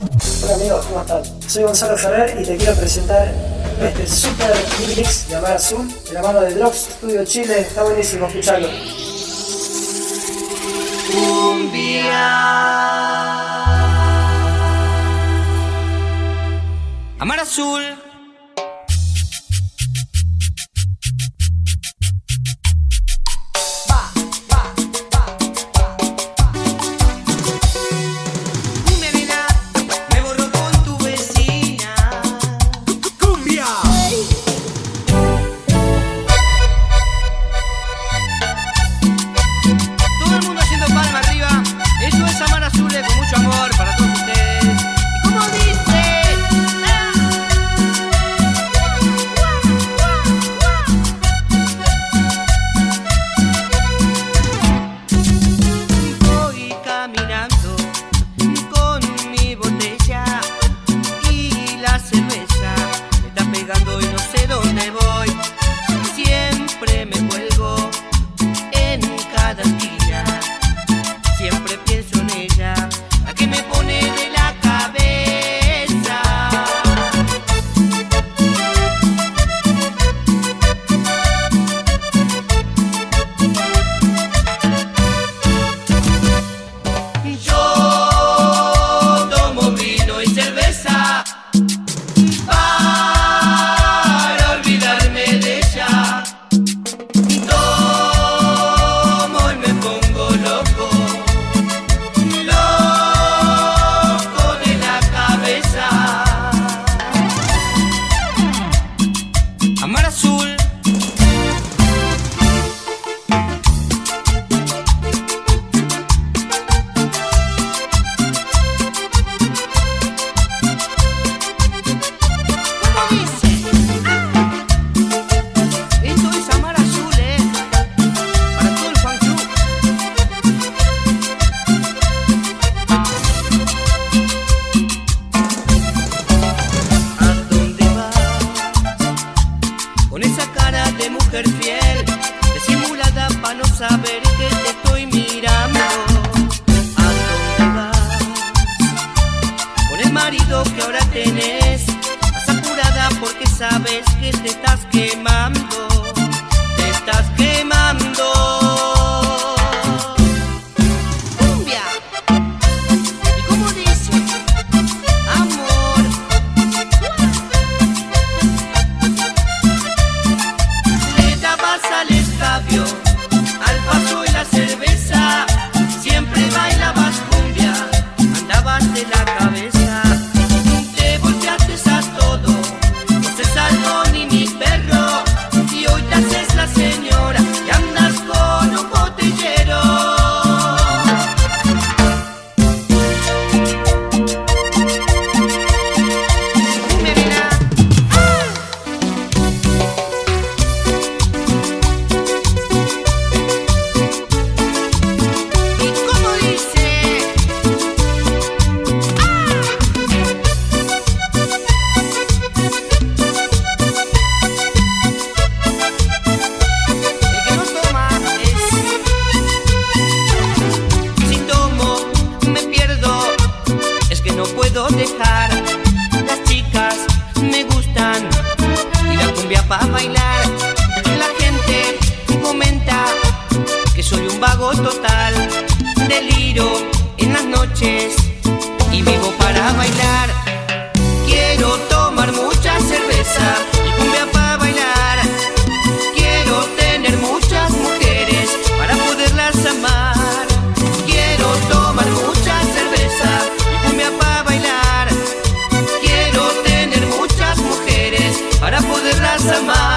Hola amigos, ¿cómo están? Soy Gonzalo Ferrer y te quiero presentar este super mix de Amar Azul de la mano de Drops Studio Chile. Está buenísimo, escuchalo. Amar Azul. Andabas de poderlas amar.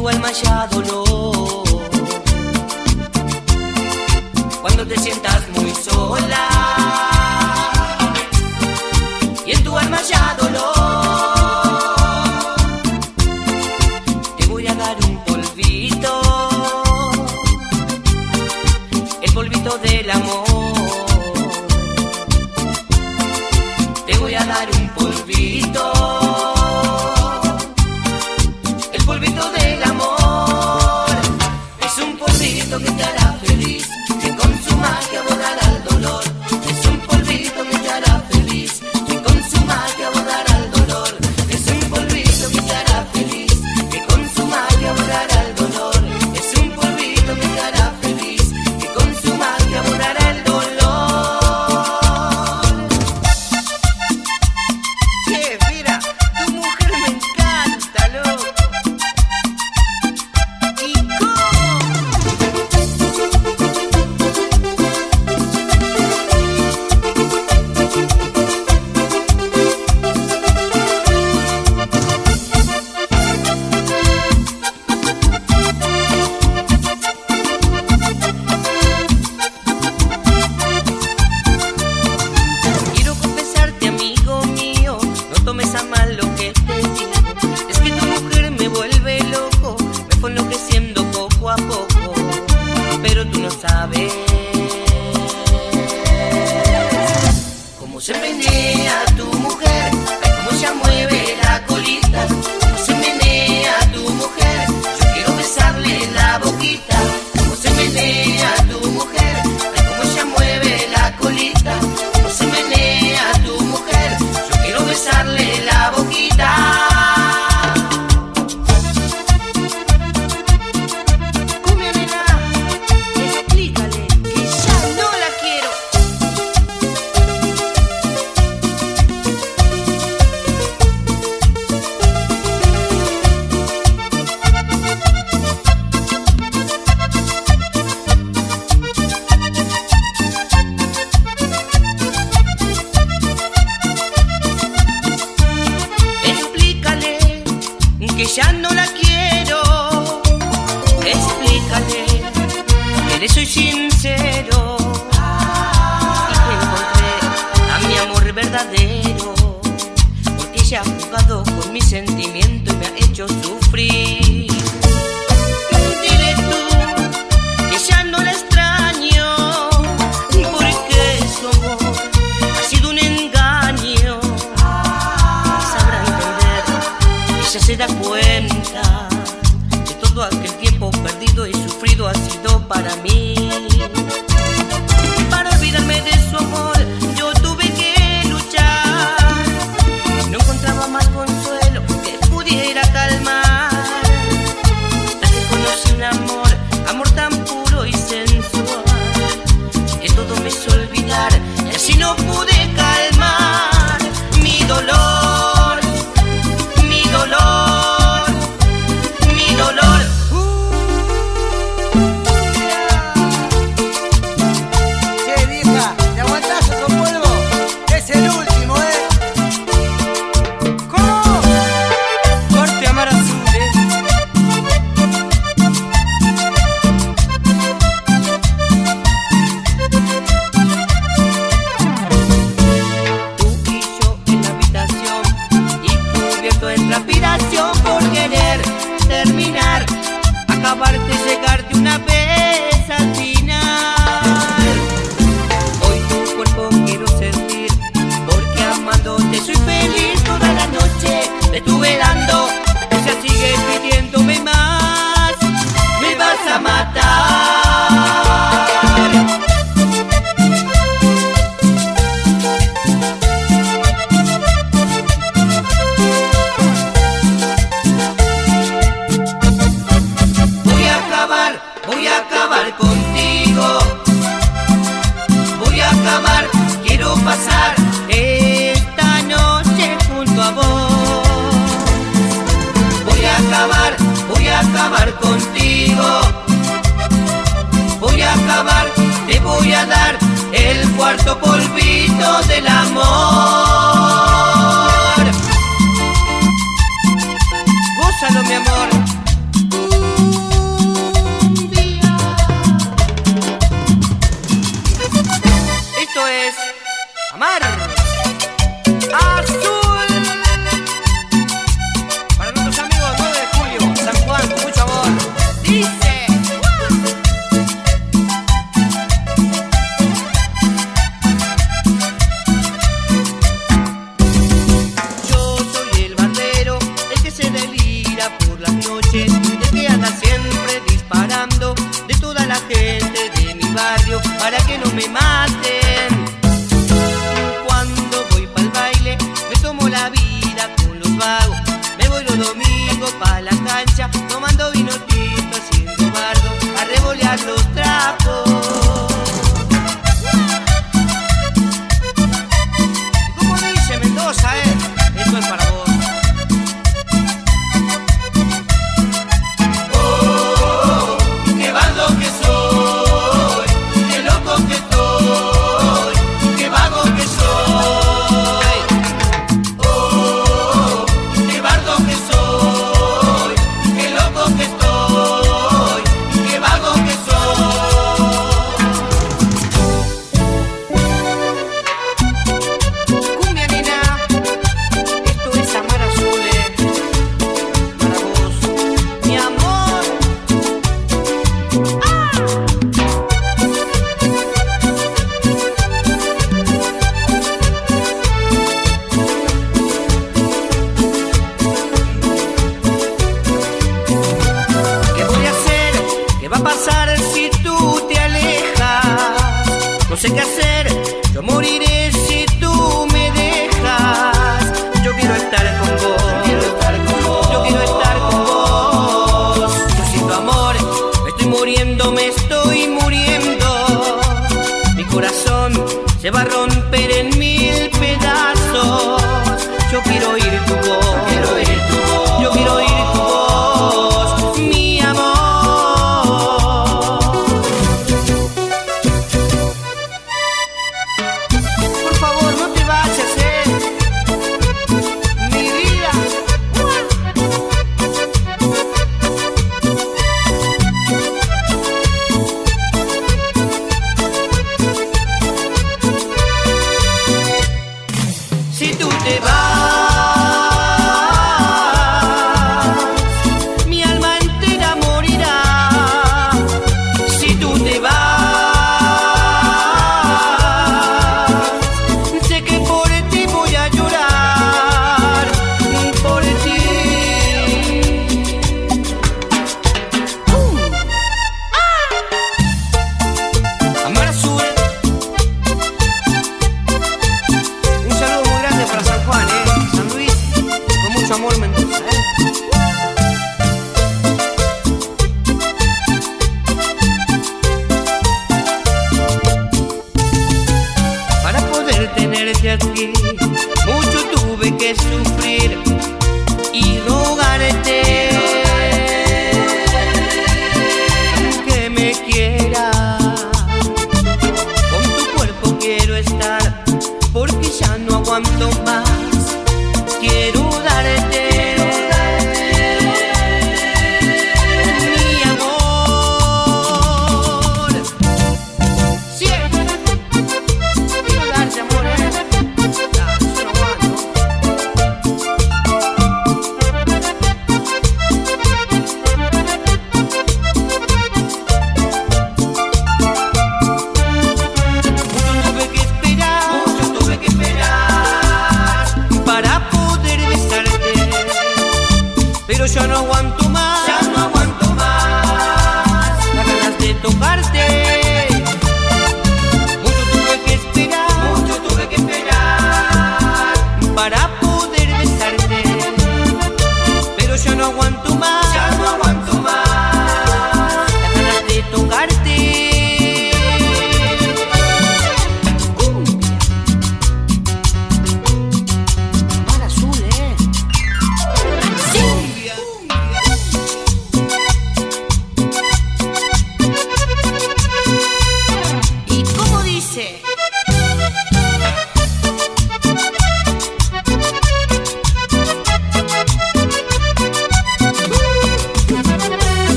tu alma dolor. Cuando te sientas muy sola.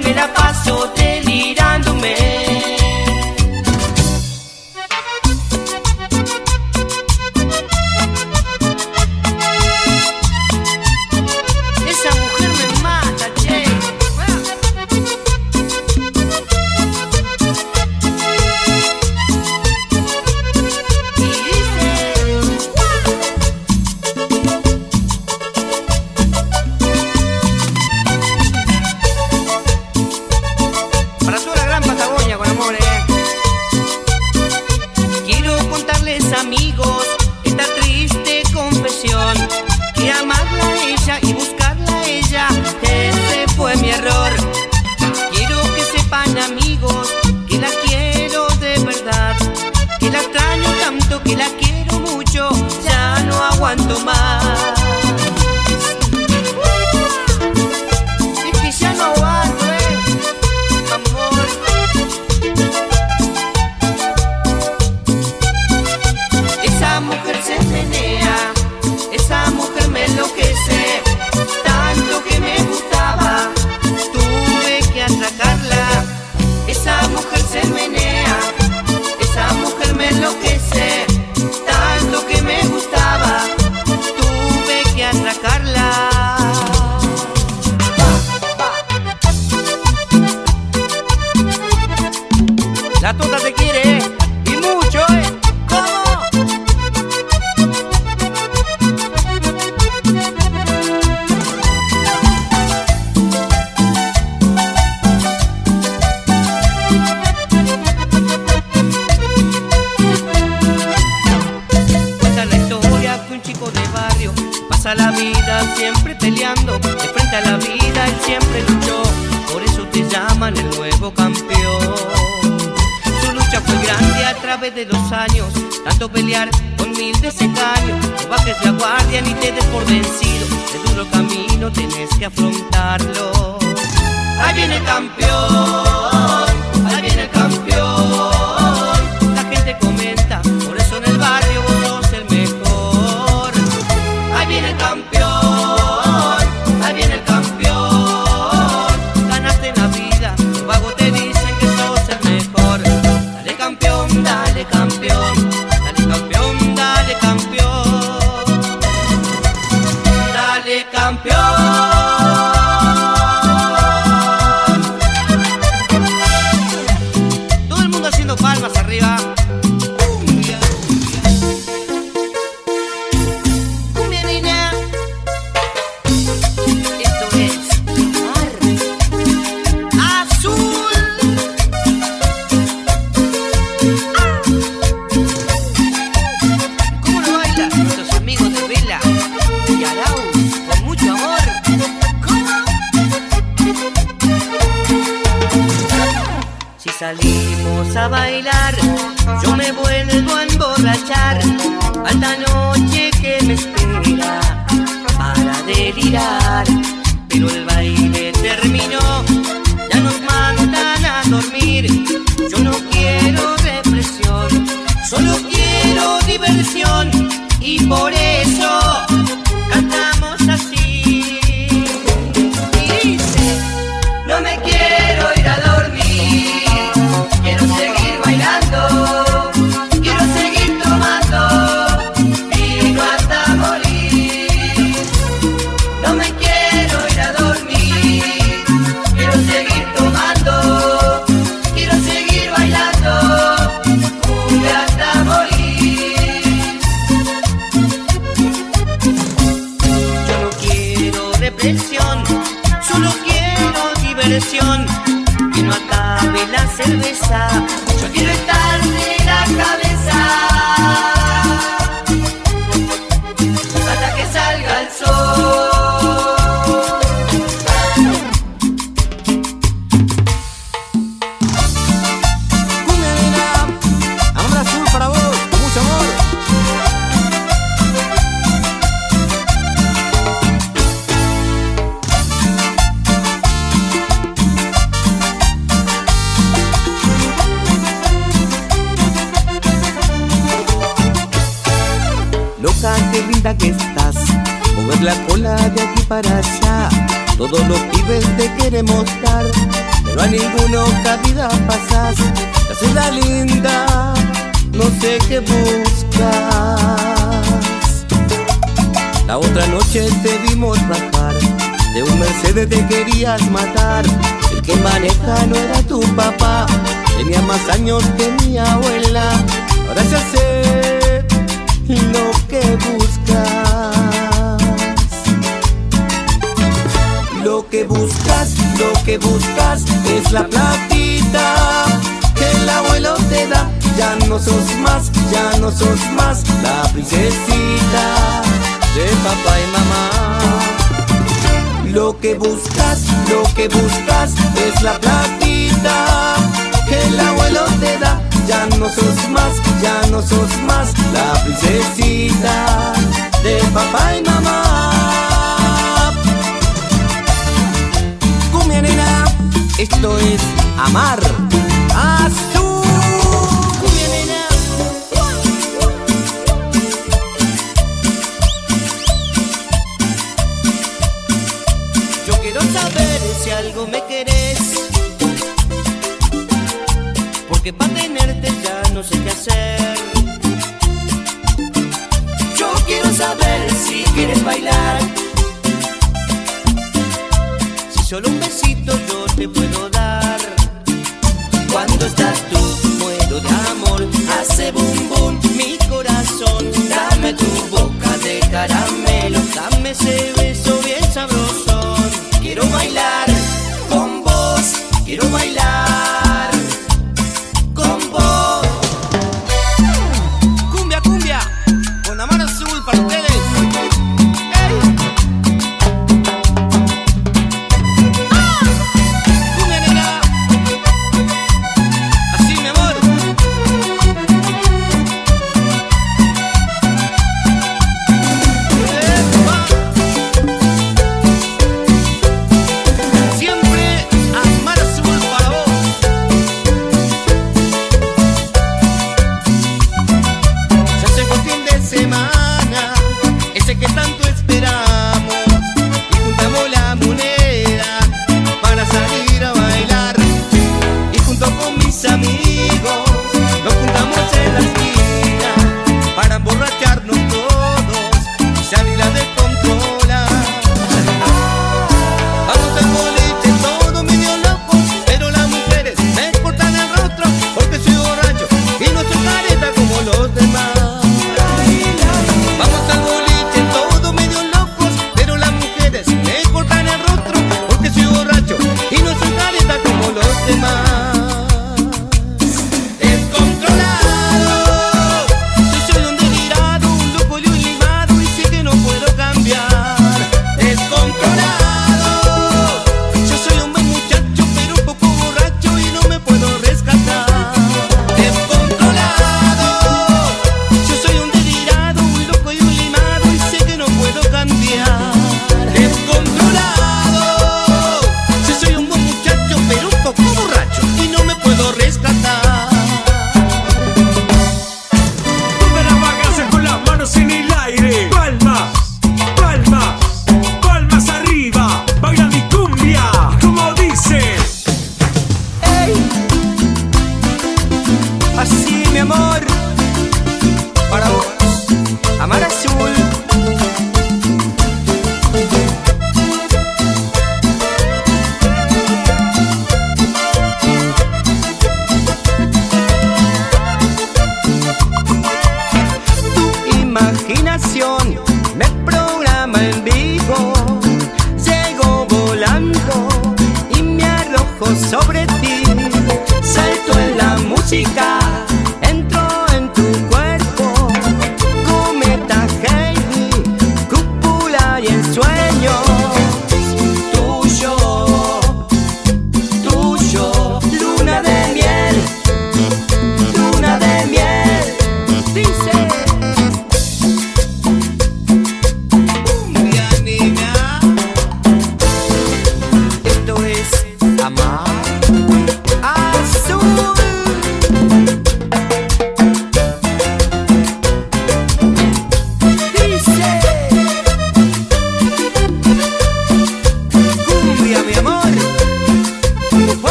me la paso campeón. Lo que buscas es la platita que el abuelo te da. Ya no sos más, ya no sos más la princesita de papá y mamá. Lo que buscas, lo que buscas es la platita que el abuelo te da. Ya no sos más, ya no sos más la princesita de papá y mamá. Esto es amar azul. Yo quiero saber si algo me querés. Porque para tenerte ya no sé qué hacer. Yo quiero saber si quieres bailar. Si solo un besito te puedo dar. Cuando estás tú, muero de amor, hace bum bum mi corazón. Dame tu boca de caramelo, dame ese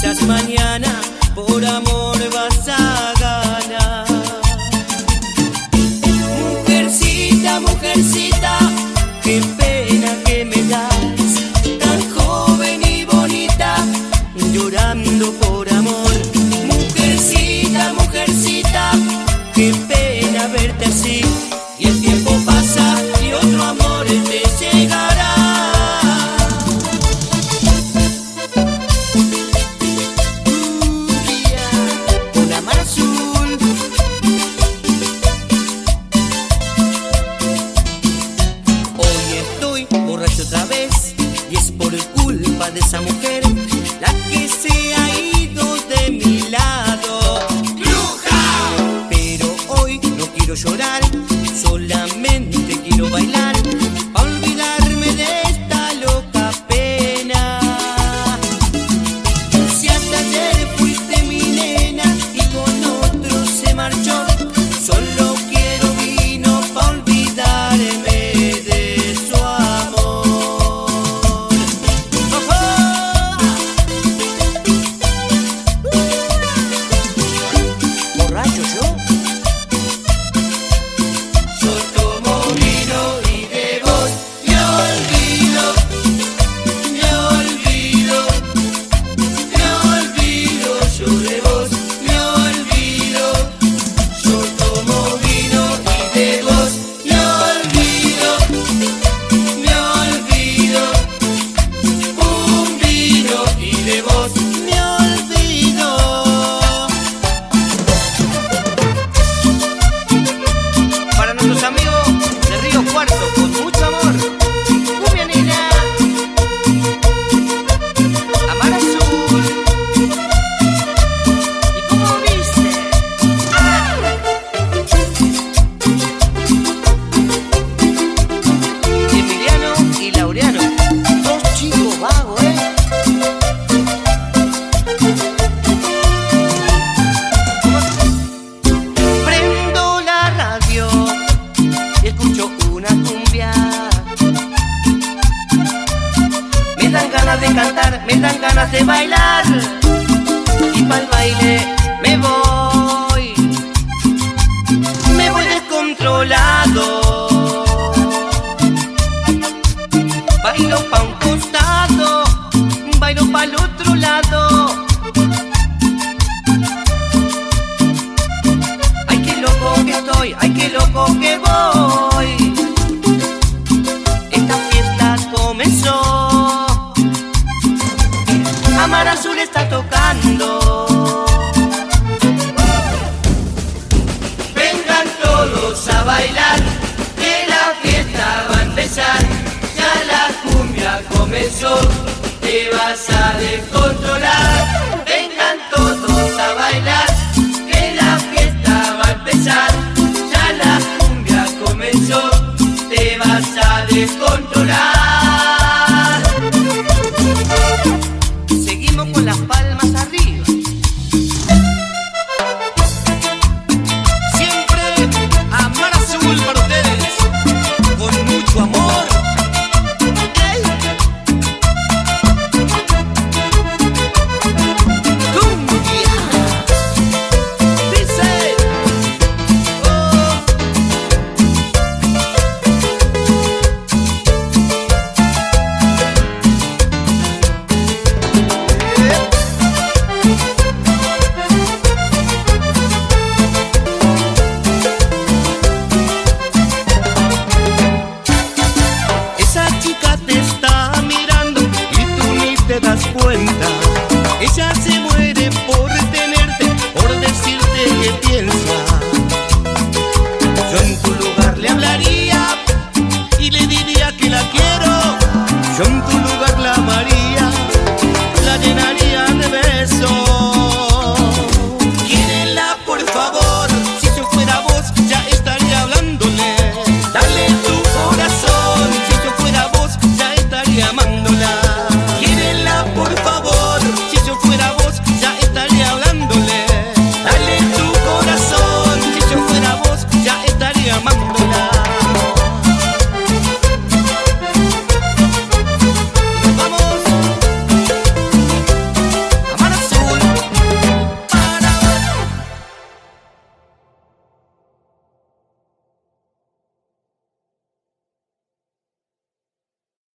Quizás mañana baile me voy.